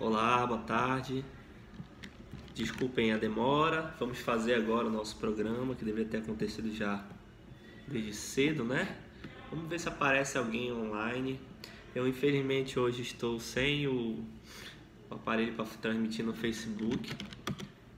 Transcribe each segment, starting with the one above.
Olá, boa tarde. Desculpem a demora. Vamos fazer agora o nosso programa, que deveria ter acontecido já desde cedo, né? Vamos ver se aparece alguém online. Eu, infelizmente, hoje estou sem o aparelho para transmitir no Facebook.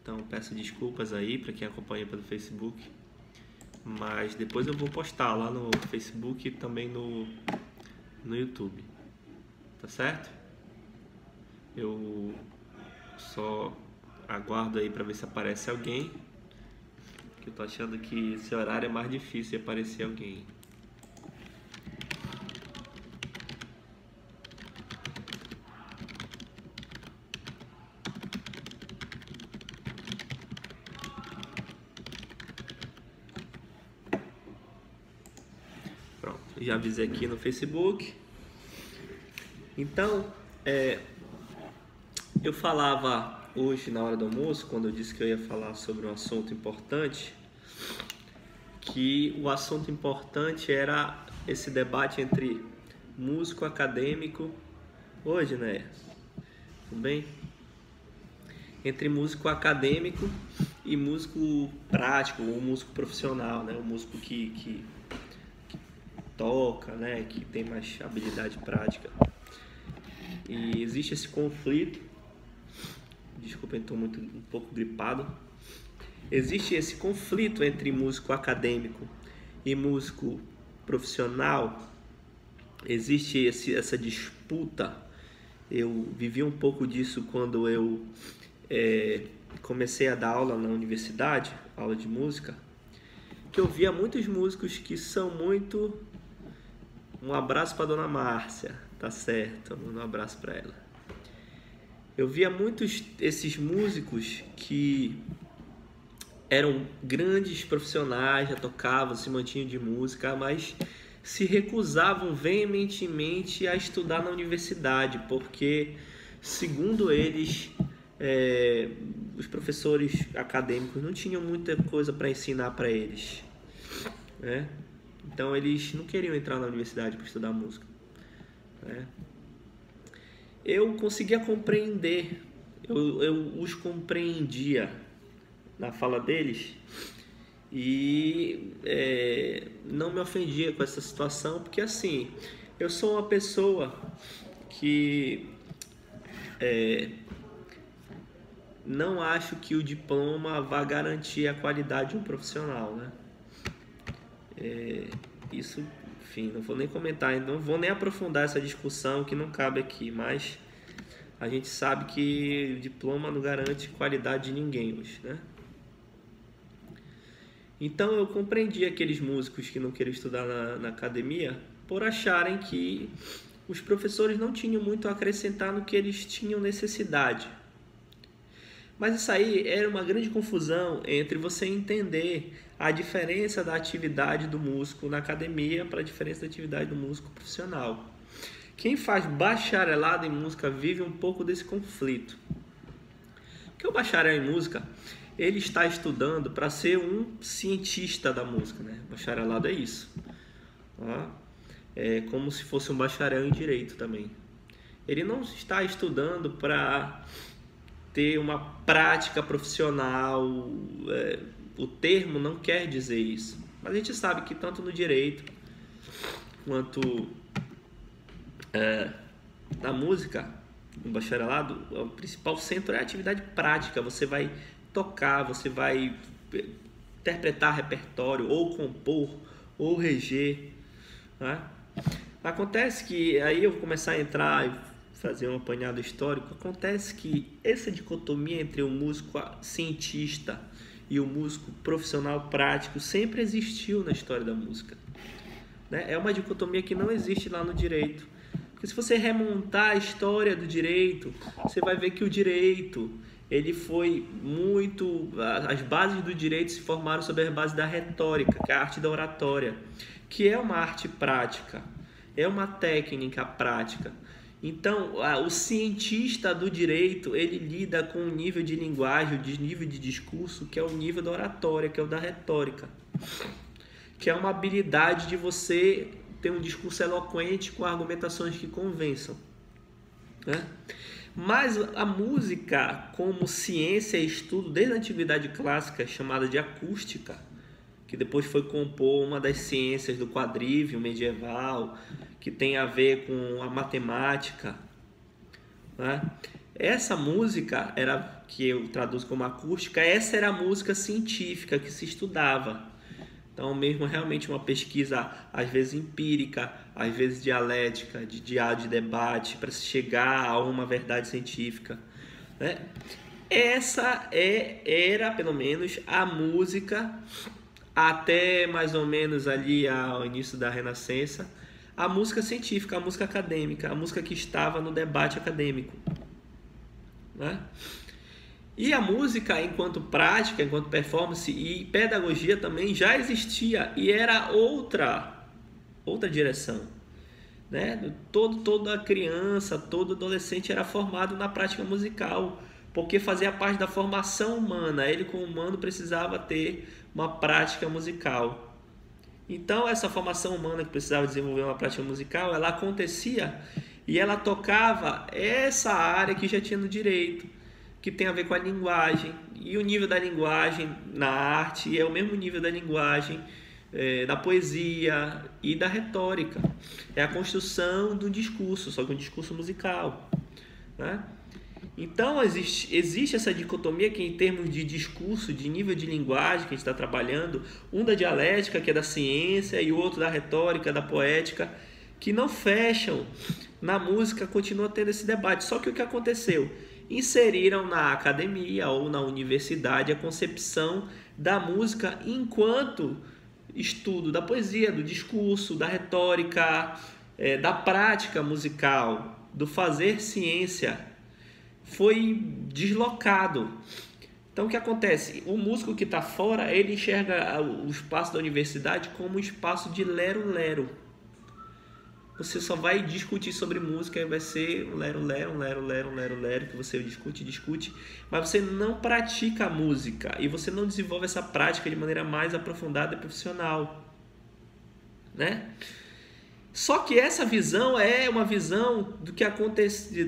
Então, peço desculpas aí para quem acompanha pelo Facebook. Mas depois eu vou postar lá no Facebook e também no, no YouTube. Tá certo? Eu só aguardo aí para ver se aparece alguém. Que eu tô achando que esse horário é mais difícil de aparecer alguém. Pronto, já avisei aqui no Facebook. Então, é, eu falava hoje na hora do almoço, quando eu disse que eu ia falar sobre um assunto importante, que o assunto importante era esse debate entre músico acadêmico, hoje, né? Tudo bem? Entre músico acadêmico e músico prático, ou músico profissional, né? O músico que, que, que toca, né? Que tem mais habilidade prática. E existe esse conflito desculpa, estou muito um pouco gripado. Existe esse conflito entre músico acadêmico e músico profissional. Existe esse, essa disputa. Eu vivi um pouco disso quando eu é, comecei a dar aula na universidade, aula de música, que eu via muitos músicos que são muito. Um abraço para dona Márcia, tá certo? Um abraço para ela eu via muitos esses músicos que eram grandes profissionais, já tocavam, se mantinham de música, mas se recusavam veementemente a estudar na universidade, porque, segundo eles, é, os professores acadêmicos não tinham muita coisa para ensinar para eles. Né? Então, eles não queriam entrar na universidade para estudar música. Né? Eu conseguia compreender, eu, eu os compreendia na fala deles e é, não me ofendia com essa situação, porque assim, eu sou uma pessoa que é, não acho que o diploma vá garantir a qualidade de um profissional, né? É, isso enfim, não vou nem comentar, não vou nem aprofundar essa discussão que não cabe aqui, mas a gente sabe que o diploma não garante qualidade de ninguém hoje, né? Então eu compreendi aqueles músicos que não queriam estudar na, na academia por acharem que os professores não tinham muito a acrescentar no que eles tinham necessidade. Mas isso aí era uma grande confusão entre você entender a diferença da atividade do músico na academia para a diferença da atividade do músico profissional. Quem faz bacharelado em música vive um pouco desse conflito. Porque o bacharel em música, ele está estudando para ser um cientista da música, né? Bacharelado é isso. É como se fosse um bacharel em direito também. Ele não está estudando para ter uma prática profissional. É, o termo não quer dizer isso. Mas a gente sabe que tanto no direito quanto é, na música, no bacharelado, o principal centro é a atividade prática. Você vai tocar, você vai interpretar repertório, ou compor, ou reger. Né? Acontece que aí eu vou começar a entrar fazer um apanhado histórico, acontece que essa dicotomia entre o músico cientista e o músico profissional prático sempre existiu na história da música. Né? É uma dicotomia que não existe lá no direito. Porque se você remontar a história do direito, você vai ver que o direito ele foi muito. As bases do direito se formaram sobre a base da retórica, que é a arte da oratória, que é uma arte prática, é uma técnica prática. Então, o cientista do direito, ele lida com um nível de linguagem, de nível de discurso, que é o nível da oratória, que é o da retórica. Que é uma habilidade de você ter um discurso eloquente com argumentações que convençam. Né? Mas a música, como ciência e estudo desde a antiguidade clássica, chamada de acústica, que depois foi compor uma das ciências do quadrívio medieval, que tem a ver com a matemática. Né? Essa música era que eu traduzo como acústica, essa era a música científica que se estudava. Então, mesmo realmente uma pesquisa, às vezes empírica, às vezes dialética, de diálogo de debate, para se chegar a uma verdade científica. Né? Essa é, era, pelo menos, a música até mais ou menos ali ao início da Renascença, a música científica, a música acadêmica, a música que estava no debate acadêmico. Né? E a música, enquanto prática, enquanto performance e pedagogia também já existia e era outra outra direção. Né? Todo, toda criança, todo adolescente era formado na prática musical, porque fazia parte da formação humana. Ele, como humano, precisava ter uma prática musical. Então, essa formação humana que precisava desenvolver uma prática musical, ela acontecia e ela tocava essa área que já tinha no direito, que tem a ver com a linguagem. E o nível da linguagem na arte é o mesmo nível da linguagem é, da poesia e da retórica. É a construção do discurso, só que um discurso musical. Né? Então, existe, existe essa dicotomia que, em termos de discurso, de nível de linguagem que a gente está trabalhando, um da dialética, que é da ciência, e o outro da retórica, da poética, que não fecham. Na música continua tendo esse debate. Só que o que aconteceu? Inseriram na academia ou na universidade a concepção da música enquanto estudo da poesia, do discurso, da retórica, é, da prática musical, do fazer ciência foi deslocado. Então o que acontece? O músico que está fora, ele enxerga o espaço da universidade como um espaço de lero-lero. Você só vai discutir sobre música e vai ser um lero-lero, um lero-lero, um lero-lero, que você discute, discute, mas você não pratica a música e você não desenvolve essa prática de maneira mais aprofundada e profissional. Né? Só que essa visão é uma visão do que acontece, de,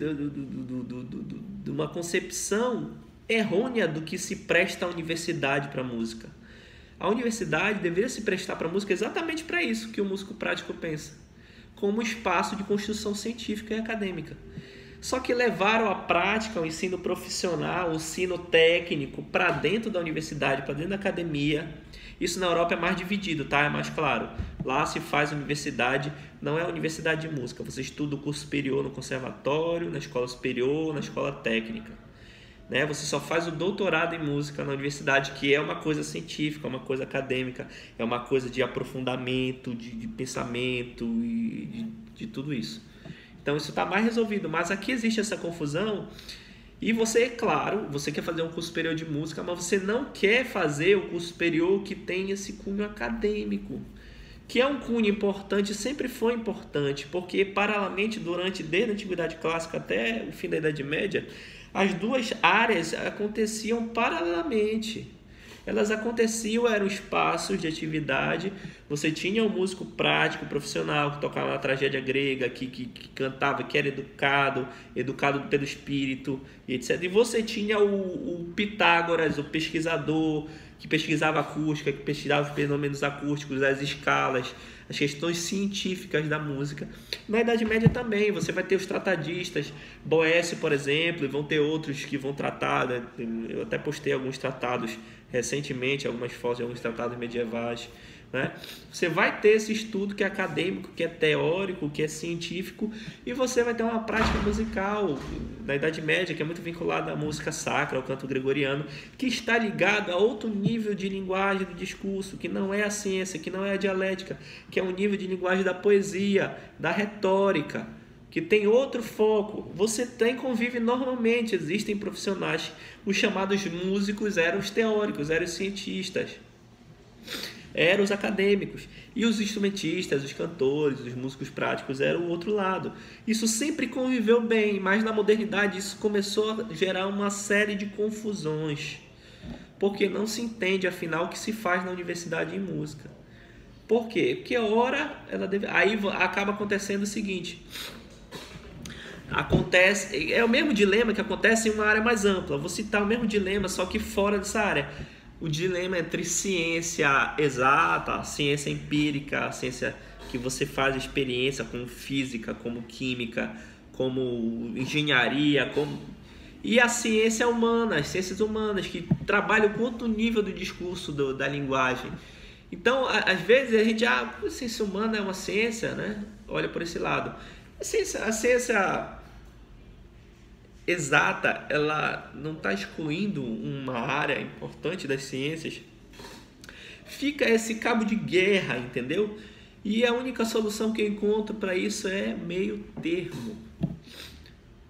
de uma concepção errônea do que se presta à universidade para a música. A universidade deveria se prestar para a música exatamente para isso que o músico prático pensa, como espaço de construção científica e acadêmica. Só que levaram a prática, o ensino profissional, o ensino técnico para dentro da universidade, para dentro da academia, isso na Europa é mais dividido, tá? É mais claro. Lá se faz universidade, não é universidade de música. Você estuda o curso superior no conservatório, na escola superior, na escola técnica. Né? Você só faz o doutorado em música na universidade, que é uma coisa científica, uma coisa acadêmica, é uma coisa de aprofundamento, de, de pensamento e de, de tudo isso. Então isso está mais resolvido. Mas aqui existe essa confusão e você, claro, você quer fazer um curso superior de música, mas você não quer fazer o curso superior que tem esse cunho acadêmico, que é um cunho importante, sempre foi importante, porque paralelamente durante desde a antiguidade clássica até o fim da Idade Média, as duas áreas aconteciam paralelamente elas aconteciam, eram espaços de atividade. Você tinha um músico prático, profissional, que tocava na tragédia grega, que, que, que cantava, que era educado, educado pelo espírito, e etc. E você tinha o, o Pitágoras, o pesquisador, que pesquisava acústica, que pesquisava os fenômenos acústicos, as escalas, as questões científicas da música. Na Idade Média também, você vai ter os tratadistas, Boécio, por exemplo, e vão ter outros que vão tratar, né? eu até postei alguns tratados recentemente, algumas fotos de alguns tratados medievais. Né? Você vai ter esse estudo que é acadêmico, que é teórico, que é científico, e você vai ter uma prática musical da Idade Média, que é muito vinculada à música sacra, ao canto gregoriano, que está ligado a outro nível de linguagem do discurso, que não é a ciência, que não é a dialética, que é um nível de linguagem da poesia, da retórica, que tem outro foco. Você tem convive normalmente, existem profissionais, os chamados músicos eram os teóricos, eram os cientistas eram os acadêmicos. E os instrumentistas, os cantores, os músicos práticos eram o outro lado. Isso sempre conviveu bem, mas na modernidade isso começou a gerar uma série de confusões. Porque não se entende, afinal, o que se faz na universidade em música. Por quê? Porque ora ela deve... aí acaba acontecendo o seguinte: acontece é o mesmo dilema que acontece em uma área mais ampla. Vou citar o mesmo dilema, só que fora dessa área. O dilema entre ciência exata, ciência empírica, ciência que você faz experiência como física, como química, como engenharia, como e a ciência humana, as ciências humanas que trabalham com outro nível do discurso do, da linguagem. Então, às vezes a gente, ah, a ciência humana é uma ciência, né? Olha por esse lado. A ciência, a ciência exata, ela não está excluindo uma área importante das ciências. Fica esse cabo de guerra, entendeu? E a única solução que eu encontro para isso é meio termo.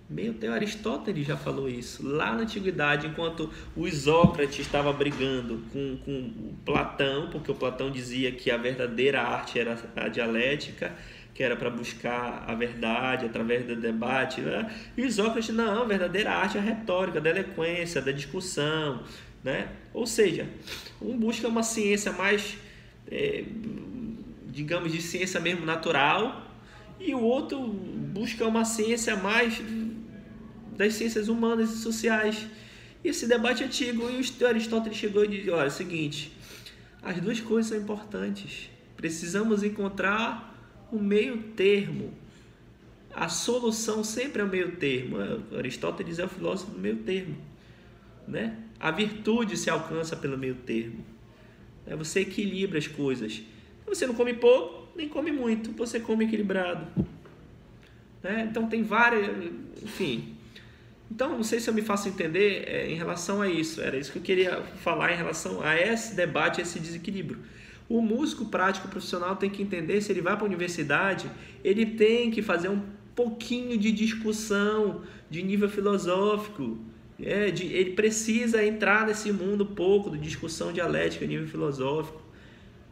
Meio termo, Aristóteles já falou isso. Lá na antiguidade, enquanto o Isócrates estava brigando com, com Platão, porque o Platão dizia que a verdadeira arte era a dialética, que era para buscar a verdade através do debate. Né? E Sócrates, não, a verdadeira arte é a retórica, da eloquência, da discussão. Né? Ou seja, um busca uma ciência mais, é, digamos, de ciência mesmo natural, e o outro busca uma ciência mais das ciências humanas e sociais. Esse debate é antigo, e Aristóteles chegou e disse: olha, é o seguinte, as duas coisas são importantes. Precisamos encontrar o meio termo. A solução sempre é o meio termo. Aristóteles é o filósofo do meio termo. Né? A virtude se alcança pelo meio termo. É, você equilibra as coisas. Você não come pouco, nem come muito. Você come equilibrado. Né? Então tem várias. Enfim. Então, não sei se eu me faço entender é, em relação a isso. Era isso que eu queria falar em relação a esse debate, a esse desequilíbrio. O músico prático profissional tem que entender se ele vai para a universidade, ele tem que fazer um pouquinho de discussão de nível filosófico. É, de, ele precisa entrar nesse mundo pouco de discussão dialética, nível filosófico,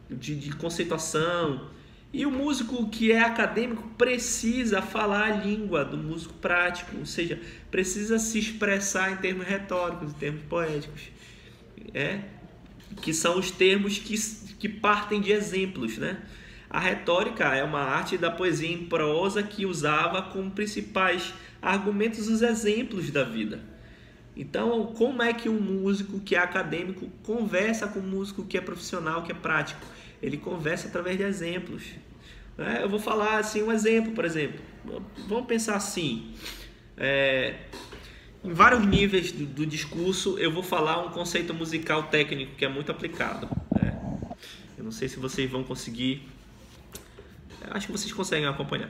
de, de conceituação. E o músico que é acadêmico precisa falar a língua do músico prático, ou seja, precisa se expressar em termos retóricos, em termos poéticos. É, que são os termos que que partem de exemplos, né? A retórica é uma arte da poesia em prosa que usava como principais argumentos os exemplos da vida. Então, como é que um músico que é acadêmico conversa com um músico que é profissional, que é prático? Ele conversa através de exemplos. Né? Eu vou falar assim um exemplo, por exemplo. Vamos pensar assim. É, em vários níveis do, do discurso, eu vou falar um conceito musical técnico que é muito aplicado. Eu não sei se vocês vão conseguir. Acho que vocês conseguem acompanhar.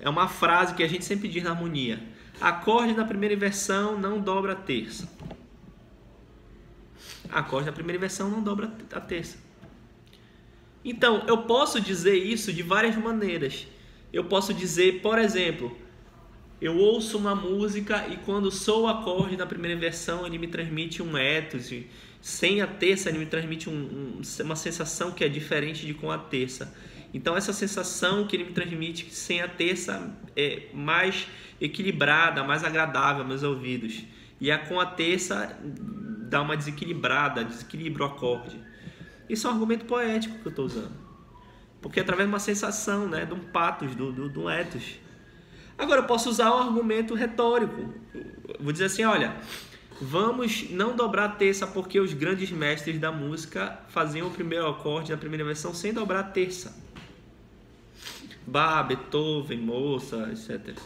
É uma frase que a gente sempre diz na harmonia. Acorde na primeira inversão não dobra a terça. Acorde na primeira inversão não dobra a terça. Então, eu posso dizer isso de várias maneiras. Eu posso dizer, por exemplo, eu ouço uma música e quando sou o acorde na primeira inversão, ele me transmite um ethos sem a terça, ele me transmite um, um, uma sensação que é diferente de com a terça. Então, essa sensação que ele me transmite sem a terça é mais equilibrada, mais agradável aos meus ouvidos. E a com a terça dá uma desequilibrada, desequilibra o acorde. Isso é um argumento poético que eu estou usando. Porque é através de uma sensação, né, de um patos, do, do ethos. Agora, eu posso usar um argumento retórico. vou dizer assim, olha, Vamos não dobrar a terça porque os grandes mestres da música faziam o primeiro acorde na primeira versão sem dobrar a terça. Bach, Beethoven, Mozart, etc.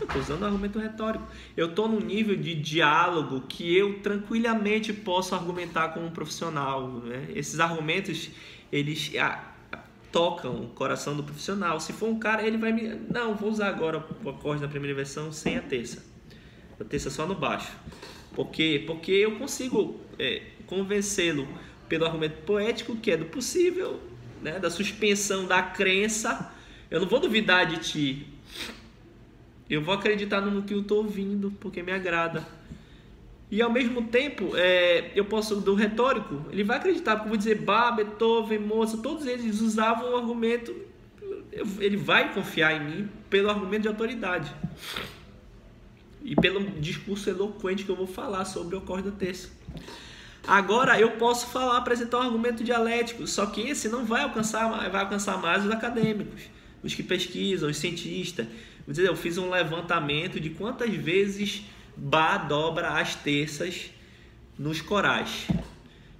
Eu estou usando um argumento retórico. Eu estou num nível de diálogo que eu tranquilamente posso argumentar como um profissional. Né? Esses argumentos, eles ah, tocam o coração do profissional. Se for um cara, ele vai me... Não, vou usar agora o acorde na primeira versão sem a terça. A terça só no baixo. Por quê? Porque eu consigo é, convencê-lo pelo argumento poético que é do possível, né, da suspensão da crença. Eu não vou duvidar de ti. Eu vou acreditar no que eu estou ouvindo, porque me agrada. E ao mesmo tempo, é, eu posso, do retórico, ele vai acreditar, porque eu vou dizer Bach, Beethoven, Mozart, todos eles usavam o argumento, ele vai confiar em mim pelo argumento de autoridade e pelo discurso eloquente que eu vou falar sobre o ocorre da terça. Agora eu posso falar, apresentar um argumento dialético, só que esse não vai alcançar, vai alcançar mais os acadêmicos, os que pesquisam, os cientistas, eu fiz um levantamento de quantas vezes Bá dobra as terças nos corais.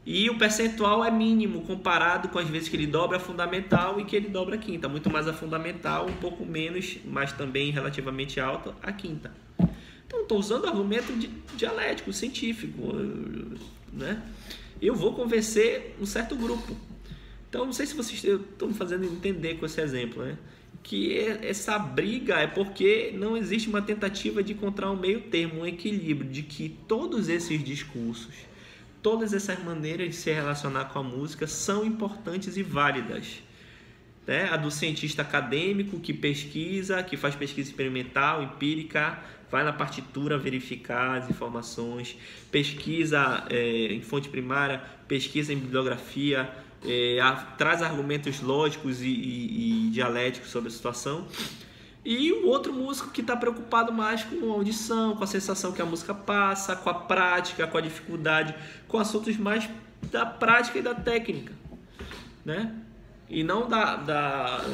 E o percentual é mínimo comparado com as vezes que ele dobra a fundamental e que ele dobra a quinta. Muito mais a fundamental, um pouco menos, mas também relativamente alta, a quinta. Então, estou usando argumento dialético, científico. Né? Eu vou convencer um certo grupo. Então, não sei se vocês estão me fazendo entender com esse exemplo. Né? Que essa briga é porque não existe uma tentativa de encontrar um meio termo, um equilíbrio, de que todos esses discursos todas essas maneiras de se relacionar com a música são importantes e válidas. Né? A do cientista acadêmico que pesquisa, que faz pesquisa experimental, empírica, vai na partitura verificar as informações, pesquisa é, em fonte primária, pesquisa em bibliografia, é, a, traz argumentos lógicos e, e, e dialéticos sobre a situação e o outro músico que está preocupado mais com a audição, com a sensação que a música passa, com a prática, com a dificuldade, com assuntos mais da prática e da técnica, né? E não da, da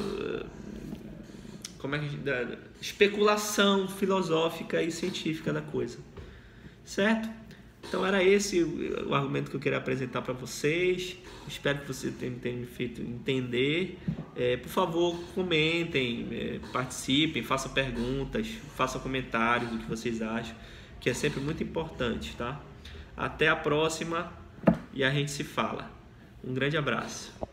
como é que da especulação filosófica e científica da coisa, certo? Então era esse o argumento que eu queria apresentar para vocês. Espero que vocês tenham, me feito entender. É, por favor, comentem, é, participem, façam perguntas, façam comentários do que vocês acham, que é sempre muito importante, tá? Até a próxima e a gente se fala. Um grande abraço.